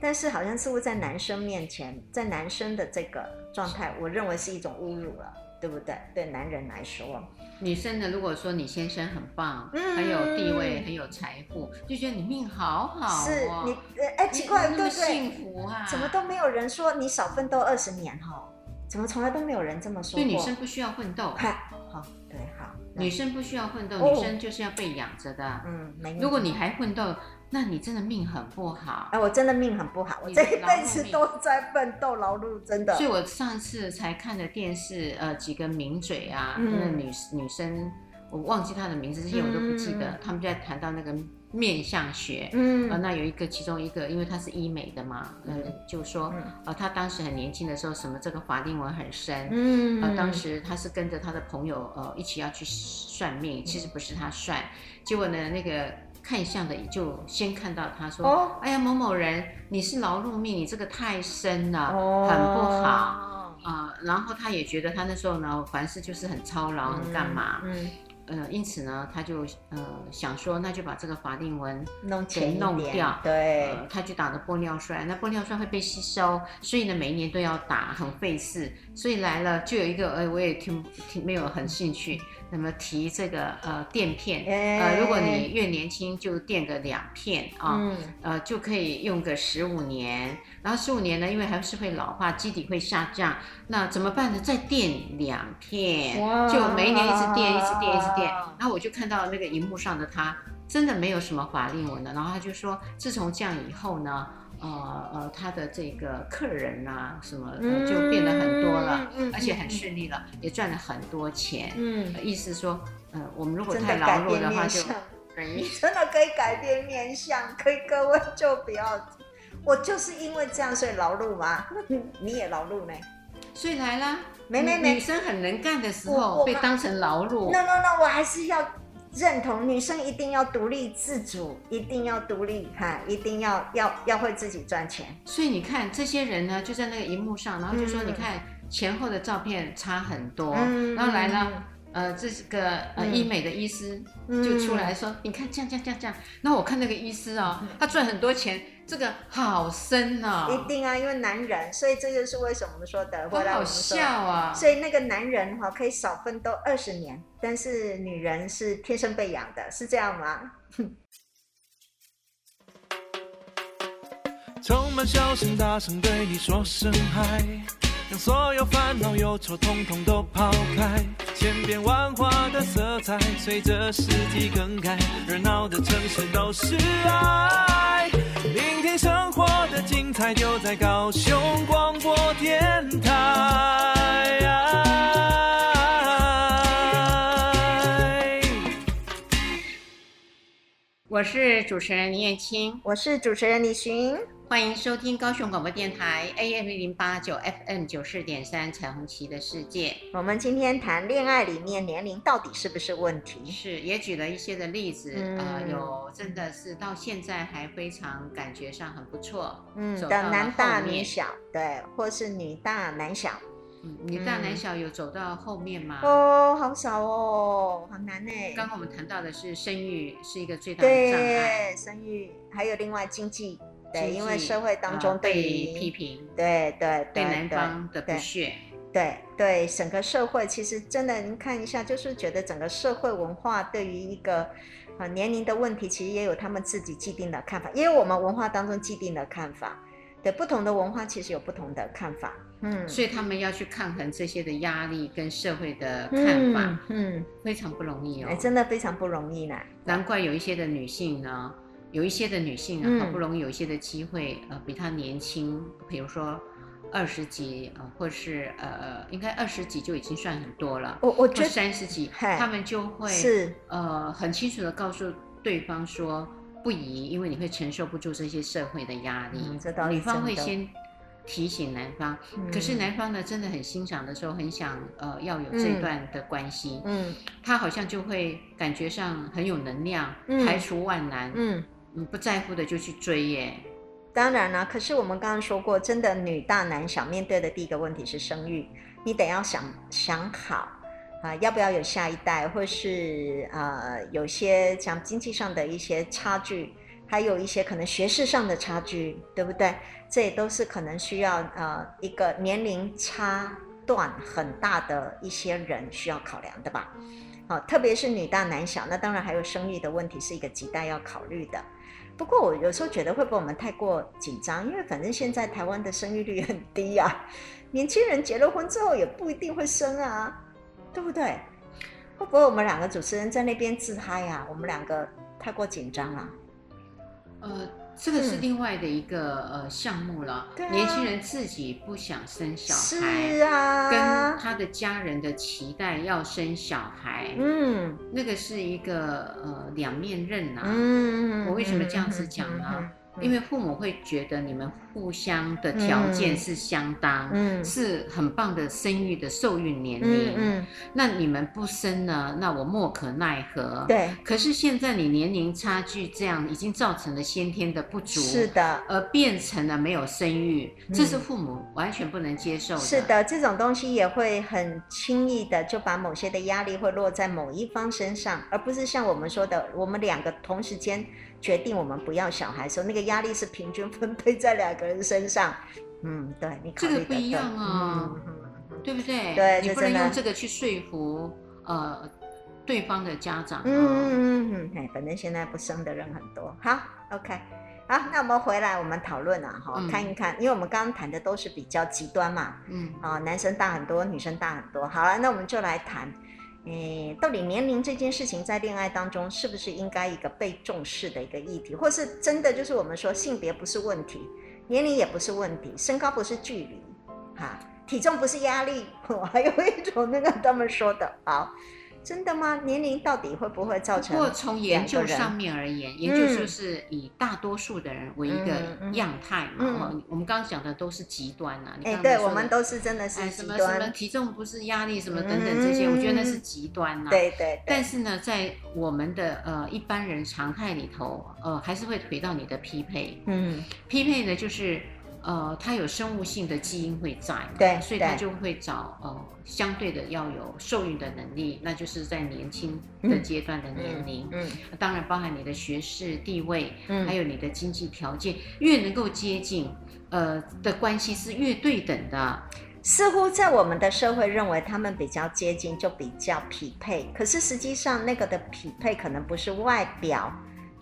但是好像似乎在男生面前，在男生的这个状态，我认为是一种侮辱了，对不对？对男人来说，女生呢，如果说你先生很棒，嗯、很有地位，很有财富，就觉得你命好好、哦，是你哎，奇怪，对不对？幸福啊！怎么都没有人说你少奋斗二十年哈？怎么从来都没有人这么说过？对，女生不需要奋斗。好，对，好，女生不需要奋斗，女生就是要被养着的。嗯，没。如果你还奋斗。那你真的命很不好。哎，我真的命很不好，我这一辈子都在奋斗劳碌，真的。所以我上次才看的电视，呃，几个名嘴啊，那女女生，我忘记她的名字，这些我都不记得。他们就在谈到那个面相学，嗯，那有一个其中一个，因为她是医美的嘛，嗯，就说，呃，她当时很年轻的时候，什么这个法令纹很深，嗯，呃，当时她是跟着她的朋友，呃，一起要去算命，其实不是她算，结果呢，那个。看相的也就先看到他说：“哦、哎呀，某某人，你是劳碌命，你这个太深了，哦、很不好啊、呃。”然后他也觉得他那时候呢，凡事就是很操劳，很干嘛。嗯嗯呃，因此呢，他就呃想说，那就把这个法令纹弄给弄掉。对、呃，他就打了玻尿酸，那玻尿酸会被吸收，所以呢，每一年都要打，很费事。所以来了就有一个，呃，我也听听没有很兴趣。那么提这个呃垫片，呃，如果你越年轻就垫个两片啊，嗯、呃，就可以用个十五年。然后十五年呢，因为还是会老化，基底会下降，那怎么办呢？再垫两片，就每一年一直垫，一直垫，一直垫。然后我就看到那个荧幕上的他，真的没有什么法令纹的。然后他就说，自从这样以后呢，呃呃，他的这个客人啊什么、呃、就变得很多了，嗯、而且很顺利了，嗯、也赚了很多钱。嗯，意思说，呃，我们如果太劳碌的话就，就真的可以改变面相，可以各位就不要。我就是因为这样，所以劳碌嘛？*laughs* 你也劳碌呢？所以来了，没没没，女生很能干的时候被当成劳碌。No no no，我还是要认同女生一定要独立自主，一定要独立，哈，一定要要要会自己赚钱。所以你看这些人呢，就在那个荧幕上，然后就说你看前后的照片差很多，嗯、然后来了。呃，这个呃医美的医师就出来说，嗯、你看这样这样这样这样。那我看那个医师啊、哦，他赚很多钱，这个好深啊、哦。一定啊，因为男人，所以这就是为什么我们说的。好好笑啊！所以那个男人哈可以少奋斗二十年，但是女人是天生被养的，是这样吗？充满笑声，大声对你说声嗨。将所有烦恼忧愁统统都抛开，千变万化的色彩随着四季更改，热闹的城市都是爱。聆听生活的精彩，就在高雄广播电台。我是主持人林燕青，我是主持人李寻。欢迎收听高雄广播电台 AM 一零八九 FM 九四点三彩虹旗的世界。我们今天谈恋爱里面年龄到底是不是问题？是，也举了一些的例子，嗯、呃，有真的是到现在还非常感觉上很不错，嗯，的男大女小，对，或是女大男小，嗯，女大男小有走到后面吗？嗯、哦，好少哦，好难呢。刚刚我们谈到的是生育是一个最大的障碍，对，生育还有另外经济。对，因为社会当中对于批评，对对对男方的不屑，对对整个社会其实真的，您看一下，就是觉得整个社会文化对于一个啊年龄的问题，其实也有他们自己既定的看法，也有我们文化当中既定的看法。对，不同的文化其实有不同的看法，嗯，所以他们要去抗衡这些的压力跟社会的看法，嗯，嗯非常不容易哦，真的非常不容易呢。难怪有一些的女性呢。有一些的女性啊，好不容易有一些的机会，呃，比她年轻，比如说，二十几，呃，或是呃，应该二十几就已经算很多了。我我觉得三十几，他们就会是呃很清楚的告诉对方说不宜，因为你会承受不住这些社会的压力。嗯、女方会先提醒男方，嗯、可是男方呢真的很欣赏的时候，很想呃要有这段的关系。嗯，他好像就会感觉上很有能量，嗯、排除万难。嗯你，不在乎的就去追耶。当然了，可是我们刚刚说过，真的女大男小，面对的第一个问题是生育，你得要想想好啊，要不要有下一代，或是呃有些像经济上的一些差距，还有一些可能学识上的差距，对不对？这也都是可能需要呃一个年龄差段很大的一些人需要考量的吧？好，特别是女大男小，那当然还有生育的问题是一个亟待要考虑的。不过我有时候觉得会不会我们太过紧张？因为反正现在台湾的生育率很低啊，年轻人结了婚之后也不一定会生啊，对不对？会不会我们两个主持人在那边自嗨啊？我们两个太过紧张了？呃。这个是另外的一个、嗯、呃项目了。啊、年轻人自己不想生小孩，是啊，跟他的家人的期待要生小孩，嗯，那个是一个呃两面刃呐、啊。嗯，我为什么这样子讲呢？嗯嗯嗯嗯因为父母会觉得你们互相的条件是相当，嗯，是很棒的生育的受孕年龄，嗯，嗯，那你们不生呢，那我莫可奈何。对，可是现在你年龄差距这样，已经造成了先天的不足，是的，而变成了没有生育，这是父母完全不能接受的。是的，这种东西也会很轻易的就把某些的压力会落在某一方身上，而不是像我们说的，我们两个同时间。决定我们不要小孩的时候，那个压力是平均分配在两个人身上。嗯，对，你考虑的这个不一样啊，嗯、对不对？对，你不能用这个去说服呃对方的家长。嗯嗯嗯嗯，哎，反正现在不生的人很多。好，OK，好，那我们回来我们讨论啊，哈，看一看，因为我们刚刚谈的都是比较极端嘛，嗯，啊，男生大很多，女生大很多。好了，那我们就来谈。诶，到底年龄这件事情在恋爱当中是不是应该一个被重视的一个议题，或是真的就是我们说性别不是问题，年龄也不是问题，身高不是距离，哈，体重不是压力，*laughs* 我还有一种那个他们说的，好。真的吗？年龄到底会不会造成？不过从研究上面而言，研究就是以大多数的人为一个样态嘛。嗯嗯、我们刚刚讲的都是极端啊。哎，对，我们都是真的是极端。什么什么体重不是压力，什么等等这些，嗯、我觉得那是极端呐、啊。对，对对。但是呢，在我们的呃一般人常态里头，呃，还是会回到你的匹配。嗯。匹配呢，就是。呃，他有生物性的基因会在，对，所以他就会找呃相对的要有受孕的能力，那就是在年轻的阶段的年龄，嗯，嗯，当然包含你的学识地位，嗯，还有你的经济条件，越能够接近，呃的关系是越对等的。似乎在我们的社会认为他们比较接近就比较匹配，可是实际上那个的匹配可能不是外表。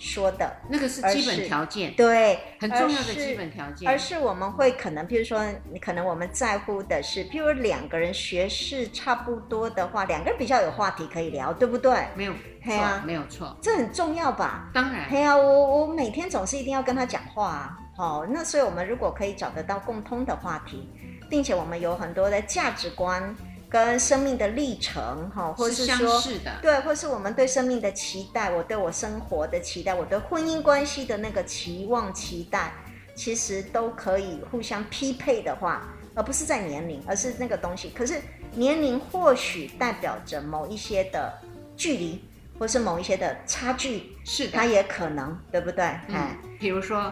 说的那个是基本条件，对，很重要的基本条件。而是我们会可能，譬如说，你可能我们在乎的是，譬如两个人学识差不多的话，两个人比较有话题可以聊，对不对？没有错，没有错，这很重要吧？当然。对啊，我我每天总是一定要跟他讲话啊。好，那所以我们如果可以找得到共通的话题，并且我们有很多的价值观。跟生命的历程，哈，或是说，是的，对，或是我们对生命的期待，我对我生活的期待，我对婚姻关系的那个期望、期待，其实都可以互相匹配的话，而不是在年龄，而是那个东西。可是年龄或许代表着某一些的距离，或是某一些的差距，是的，它也可能，对不对？嗯，比如说。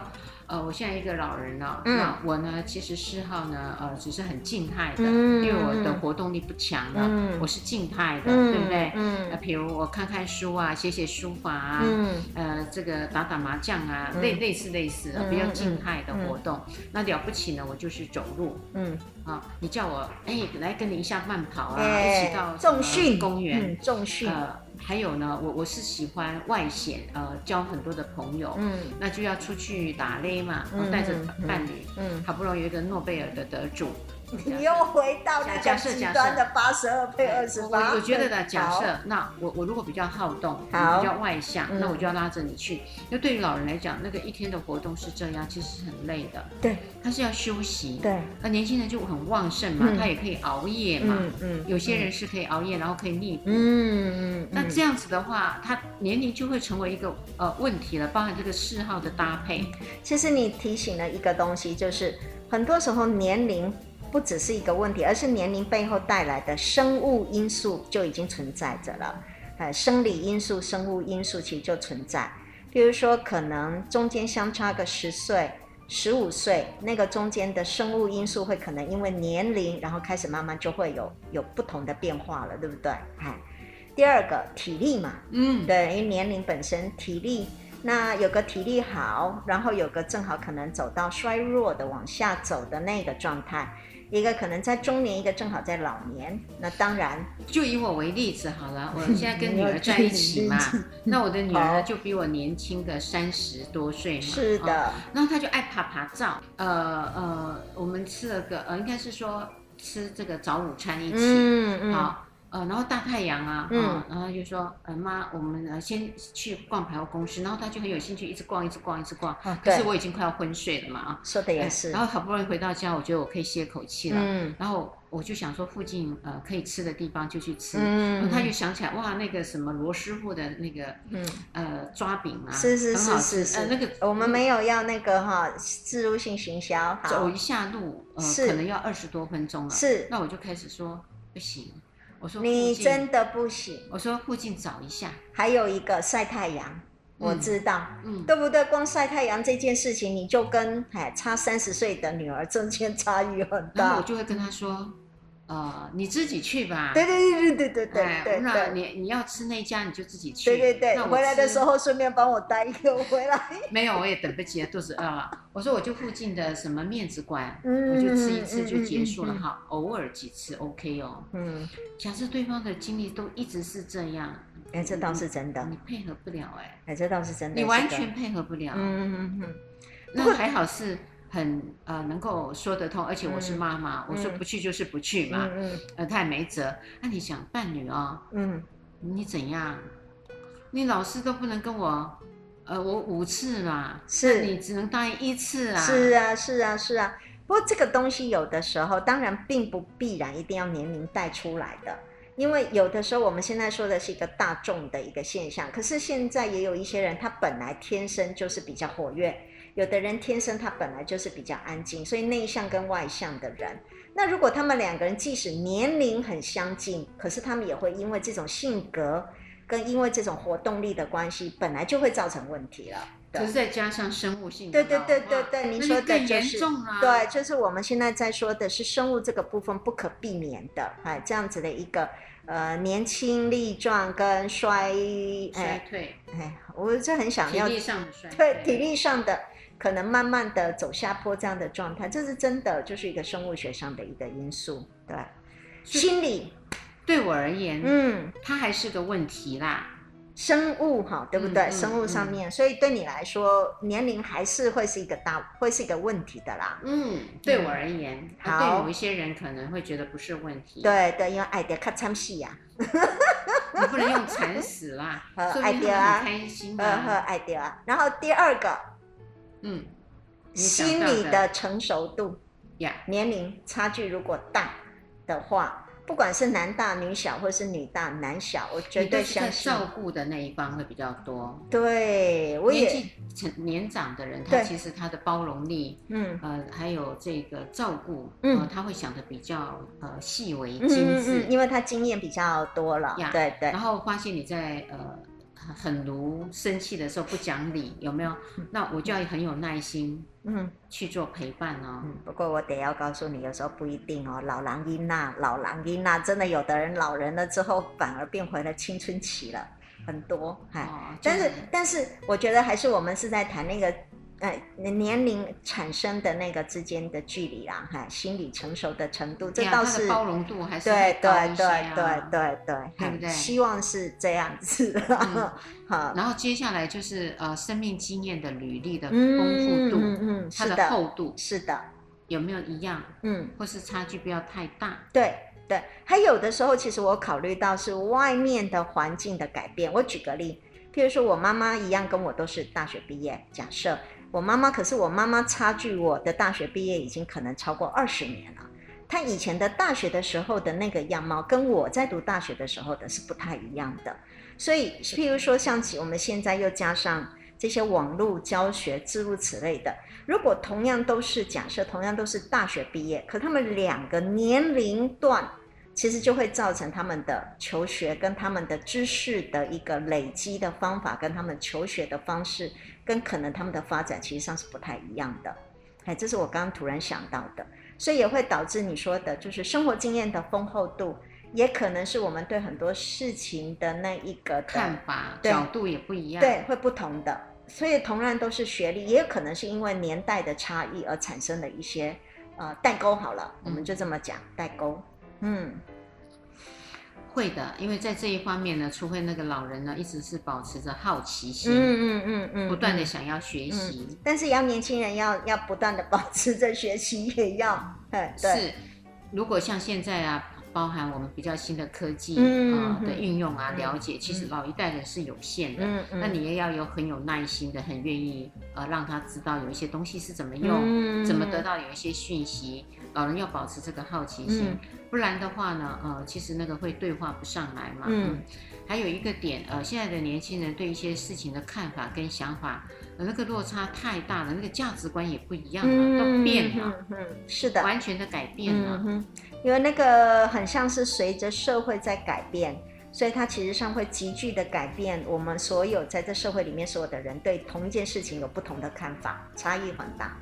呃，我现在一个老人了，嗯、那我呢，其实嗜好呢，呃，只是很静态的，嗯、因为我的活动力不强了，嗯、我是静态的，嗯、对不对？嗯，那比如我看看书啊，写写书法啊，嗯，呃，这个打打麻将啊，类、嗯、类似类似的，比较静态的活动。那了不起呢，我就是走路，嗯，啊，你叫我哎来跟你一下慢跑啊，欸、一起到重训公园，重训，呃。还有呢，我我是喜欢外显，呃，交很多的朋友，嗯，那就要出去打擂嘛，带着伴侣，嗯，好不容易有一个诺贝尔的得主，你又回到那个极端的八十二配二十八。我我觉得呢，假设那我我如果比较好动，好比较外向，那我就要拉着你去。因为对于老人来讲，那个一天的活动是这样，其实是很累的。对，他是要休息。对，那年轻人就很旺盛嘛，他也可以熬夜嘛。嗯，有些人是可以熬夜，然后可以逆补。嗯嗯。那这样子的话，他年龄就会成为一个呃问题了，包含这个嗜好的搭配。其实你提醒了一个东西，就是很多时候年龄。不只是一个问题，而是年龄背后带来的生物因素就已经存在着了。呃，生理因素、生物因素其实就存在。比如说，可能中间相差个十岁、十五岁，那个中间的生物因素会可能因为年龄，然后开始慢慢就会有有不同的变化了，对不对？哎，第二个体力嘛，嗯，对，因为年龄本身体力，那有个体力好，然后有个正好可能走到衰弱的往下走的那个状态。一个可能在中年，一个正好在老年。那当然，就以我为例子好了。我 *laughs* 现在跟女儿在一起嘛，那我的女儿就比我年轻个三十多岁嘛。是的。哦、然后她就爱爬爬照。呃呃，我们吃了个呃，应该是说吃这个早午餐一起。嗯嗯。好。呃，然后大太阳啊，嗯，然后就说，呃，妈，我们呃先去逛百货公司，然后他就很有兴趣，一直逛，一直逛，一直逛。啊可是我已经快要昏睡了嘛，啊。说的也是。然后好不容易回到家，我觉得我可以歇口气了。嗯。然后我就想说，附近呃可以吃的地方就去吃。嗯。然后他就想起来，哇，那个什么罗师傅的那个，嗯，呃，抓饼啊，是是是是是。呃，那个我们没有要那个哈，自入性行销。走一下路，呃，可能要二十多分钟了。是。那我就开始说，不行。我说你真的不行。我说附近找一下，还有一个晒太阳，我知道，嗯，对不对？光晒太阳这件事情，你就跟哎差三十岁的女儿中间差异很大。然后我就会跟他说。呃，你自己去吧。对对对对对对对。那你你要吃那家，你就自己去。对对对。回来的时候顺便帮我带一个回来。*laughs* 没有，我也等不及了，肚子饿了。我说我就附近的什么面子馆，我就吃一次就结束了哈，偶尔几次 OK 哦。嗯。假设对方的经历都一直是这样，哎，这倒是真的。你配合不了哎。哎，这倒是真的。你完全配合不了。嗯嗯嗯。那还好是。很呃能够说得通，而且我是妈妈，嗯、我说不去就是不去嘛，嗯嗯、呃他也没辙。那、啊、你想伴侣哦，嗯，你怎样？你老是都不能跟我，呃我五次嘛，是你只能答应一次啊。是啊是啊是啊。不过这个东西有的时候当然并不必然一定要年龄带出来的，因为有的时候我们现在说的是一个大众的一个现象，可是现在也有一些人他本来天生就是比较活跃。有的人天生他本来就是比较安静，所以内向跟外向的人，那如果他们两个人即使年龄很相近，可是他们也会因为这种性格跟因为这种活动力的关系，本来就会造成问题了。可是再加上生物性对对对对对，你说的就是对，就是我们现在在说的是生物这个部分不可避免的，哎，这样子的一个呃年轻力壮跟衰衰退，哎，我就很想要体力上的衰退，对体力上的。可能慢慢的走下坡这样的状态，这是真的，就是一个生物学上的一个因素，对。心理对我而言，嗯，它还是个问题啦。生物哈，对不对？嗯、生物上面，嗯、所以对你来说，年龄还是会是一个大，会是一个问题的啦。嗯，对我而言，好，对某一些人可能会觉得不是问题。对对，因为爱的看参戏呀。你不能用惨死啦，*laughs* 爱的啊，开心啊，爱的啊。然后第二个。嗯，心理的成熟度呀，Yeah. 年龄差距如果大的话，不管是男大女小，或是女大男小，我绝对相信照顾的那一方会比较多。对，我也年纪成年长的人，他其实他的包容力，嗯呃，还有这个照顾，嗯、呃，他会想的比较呃细微精致、嗯嗯，因为他经验比较多了。Yeah. 对对，然后发现你在呃。很如生气的时候不讲理，有没有？那我就要很有耐心，嗯，去做陪伴哦。嗯，不过我得要告诉你，有时候不一定哦。老狼音呐，老狼音呐，真的有的人老人了之后反而变回了青春期了，很多。哎，但是但是，我觉得还是我们是在谈那个。哎，年龄产生的那个之间的距离啦，哈，心理成熟的程度，这倒是包容度还是对对对对对对，对不对？希望是这样子。好，然后接下来就是呃，生命经验的履历的丰富度，嗯嗯，它的厚度，是的，有没有一样？嗯，或是差距不要太大。对对，还有的时候，其实我考虑到是外面的环境的改变。我举个例，譬如说我妈妈一样跟我都是大学毕业，假设我妈妈，可是我妈妈差距我的大学毕业已经可能超过二十年了。她以前的大学的时候的那个样貌，跟我在读大学的时候的是不太一样的。所以，譬如说，像我们现在又加上这些网络教学，诸如此类的。如果同样都是假设，同样都是大学毕业，可他们两个年龄段，其实就会造成他们的求学跟他们的知识的一个累积的方法，跟他们求学的方式，跟可能他们的发展其实上是不太一样的。哎，这是我刚刚突然想到的。所以也会导致你说的，就是生活经验的丰厚度，也可能是我们对很多事情的那一个看法角度也不一样，对，会不同的。所以同样都是学历，也有可能是因为年代的差异而产生的一些呃代沟。好了，我们就这么讲代沟，嗯。会的，因为在这一方面呢，除非那个老人呢一直是保持着好奇心，嗯嗯嗯嗯，不断的想要学习，嗯、但是要年轻人要要不断的保持着学习，也要，对，是，如果像现在啊。包含我们比较新的科技啊、嗯呃、的运用啊，嗯、了解，其实老一代人是有限的，那你也要有很有耐心的，很愿意呃让他知道有一些东西是怎么用，嗯、怎么得到有一些讯息，老人要保持这个好奇心，嗯、不然的话呢，呃，其实那个会对话不上来嘛。还有一个点，呃，现在的年轻人对一些事情的看法跟想法。那个落差太大了，那个价值观也不一样了，嗯、都变了，嗯，是的，完全的改变了。嗯，因为那个很像是随着社会在改变，所以它其实上会急剧的改变我们所有在这社会里面所有的人对同一件事情有不同的看法，差异很大。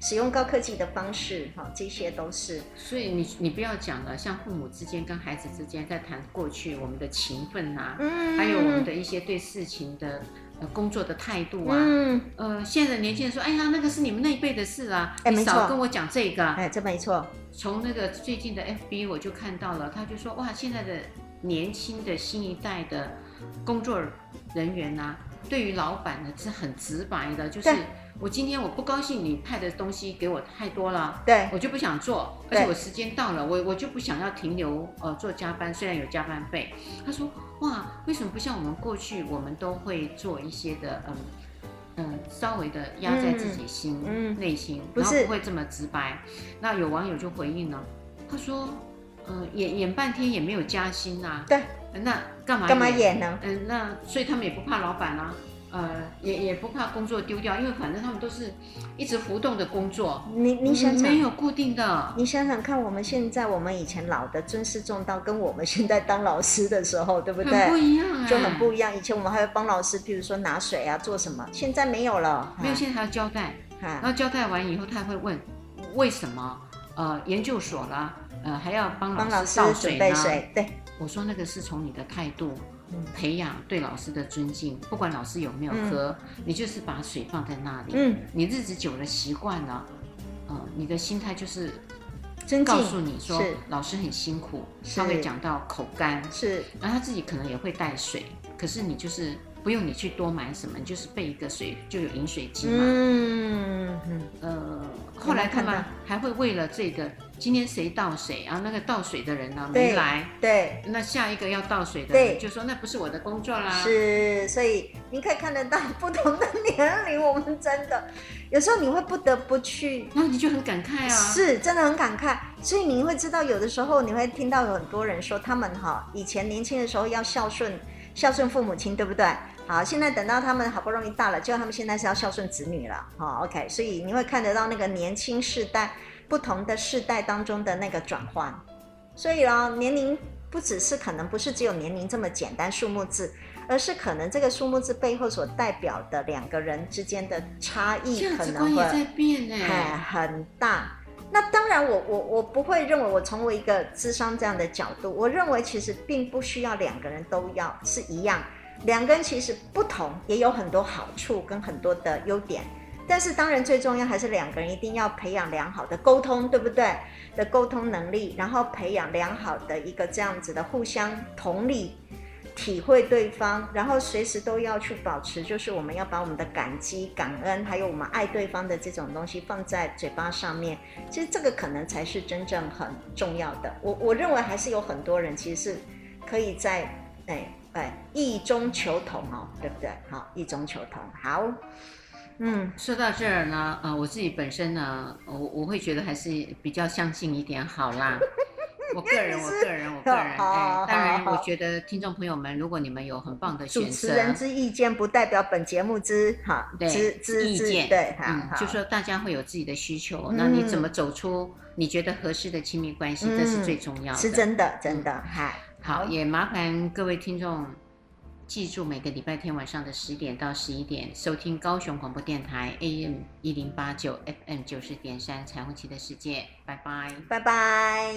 使用高科技的方式，哈，这些都是。所以你你不要讲了，像父母之间跟孩子之间在谈过去我们的情分啊，嗯，还有我们的一些对事情的。工作的态度啊，嗯，呃，现在的年轻人说，哎呀，那个是你们那一辈的事啊，哎，没错，少跟我讲这个，哎，这没错。从那个最近的 FB 我就看到了，他就说，哇，现在的年轻的新一代的工作人员啊，对于老板呢是很直白的，就是。我今天我不高兴，你派的东西给我太多了，对，我就不想做，而且我时间到了，我我就不想要停留，呃，做加班，虽然有加班费。他说，哇，为什么不像我们过去，我们都会做一些的，嗯嗯，稍微的压在自己心内心，然后不会这么直白。那有网友就回应了，他说，呃，演演半天也没有加薪呐，对，那干嘛干嘛演呢？嗯，那所以他们也不怕老板啊。呃，也也不怕工作丢掉，因为反正他们都是一直浮动的工作。你你想想，没有固定的。你想想看，我们现在，我们以前老的尊师重道，跟我们现在当老师的时候，对不对？很不一样，就很不一样。以前我们还会帮老师，比如说拿水啊，做什么，现在没有了。没有，现在还要交代。然后交代完以后，他还会问为什么？呃，研究所啦，呃，还要帮老师倒水呢？对，我说那个是从你的态度。培养对老师的尊敬，不管老师有没有喝，嗯、你就是把水放在那里。嗯，你日子久了习惯了，呃，你的心态就是告诉你说老师很辛苦，是他会讲到口干，是，然后他自己可能也会带水，可是你就是。不用你去多买什么，你就是备一个水就有饮水机嘛。嗯嗯。呃，后来他们还会为了这个，今天谁倒水啊？那个倒水的人呢没来。对。那下一个要倒水的人就说那不是我的工作啦。是，所以你可以看得到不同的年龄，我们真的有时候你会不得不去，那你就很感慨啊。是，真的很感慨。所以你会知道，有的时候你会听到有很多人说，他们哈以前年轻的时候要孝顺孝顺父母亲，对不对？好，现在等到他们好不容易大了，就他们现在是要孝顺子女了。好，OK，所以你会看得到那个年轻世代不同的世代当中的那个转换。所以啊，年龄不只是可能不是只有年龄这么简单数目字，而是可能这个数目字背后所代表的两个人之间的差异可能会在变哎很大。那当然我，我我我不会认为我从我一个智商这样的角度，我认为其实并不需要两个人都要是一样。两个人其实不同，也有很多好处跟很多的优点，但是当然最重要还是两个人一定要培养良好的沟通，对不对？的沟通能力，然后培养良好的一个这样子的互相同理体会对方，然后随时都要去保持，就是我们要把我们的感激、感恩，还有我们爱对方的这种东西放在嘴巴上面。其实这个可能才是真正很重要的。我我认为还是有很多人其实是可以在哎哎异中求同哦，对不对？好，异中求同。好，嗯，说到这儿呢，呃，我自己本身呢，我我会觉得还是比较相信一点好啦。*laughs* 我个人，我个人，我个人，哎，当然，我觉得听众朋友们，如果你们有很棒的选择，主持人之意见不代表本节目之哈，之之意见，对，嗯，就说大家会有自己的需求，那你怎么走出你觉得合适的亲密关系，这是最重要的，是真的，真的，嗨，好，也麻烦各位听众记住每个礼拜天晚上的十点到十一点收听高雄广播电台 AM 一零八九 FM 九十点三彩虹旗的世界，拜拜，拜拜。